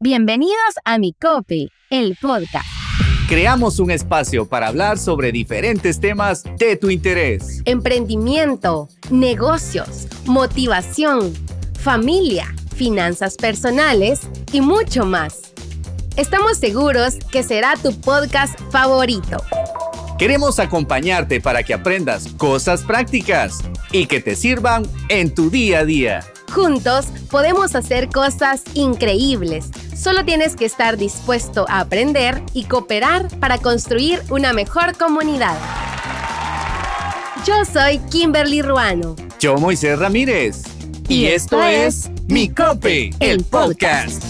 Bienvenidos a Mi Copy, el podcast. Creamos un espacio para hablar sobre diferentes temas de tu interés. Emprendimiento, negocios, motivación, familia, finanzas personales y mucho más. Estamos seguros que será tu podcast favorito. Queremos acompañarte para que aprendas cosas prácticas y que te sirvan en tu día a día. Juntos podemos hacer cosas increíbles. Solo tienes que estar dispuesto a aprender y cooperar para construir una mejor comunidad. Yo soy Kimberly Ruano. Yo Moisés Ramírez. Y, esto, es Mi Cope, el podcast.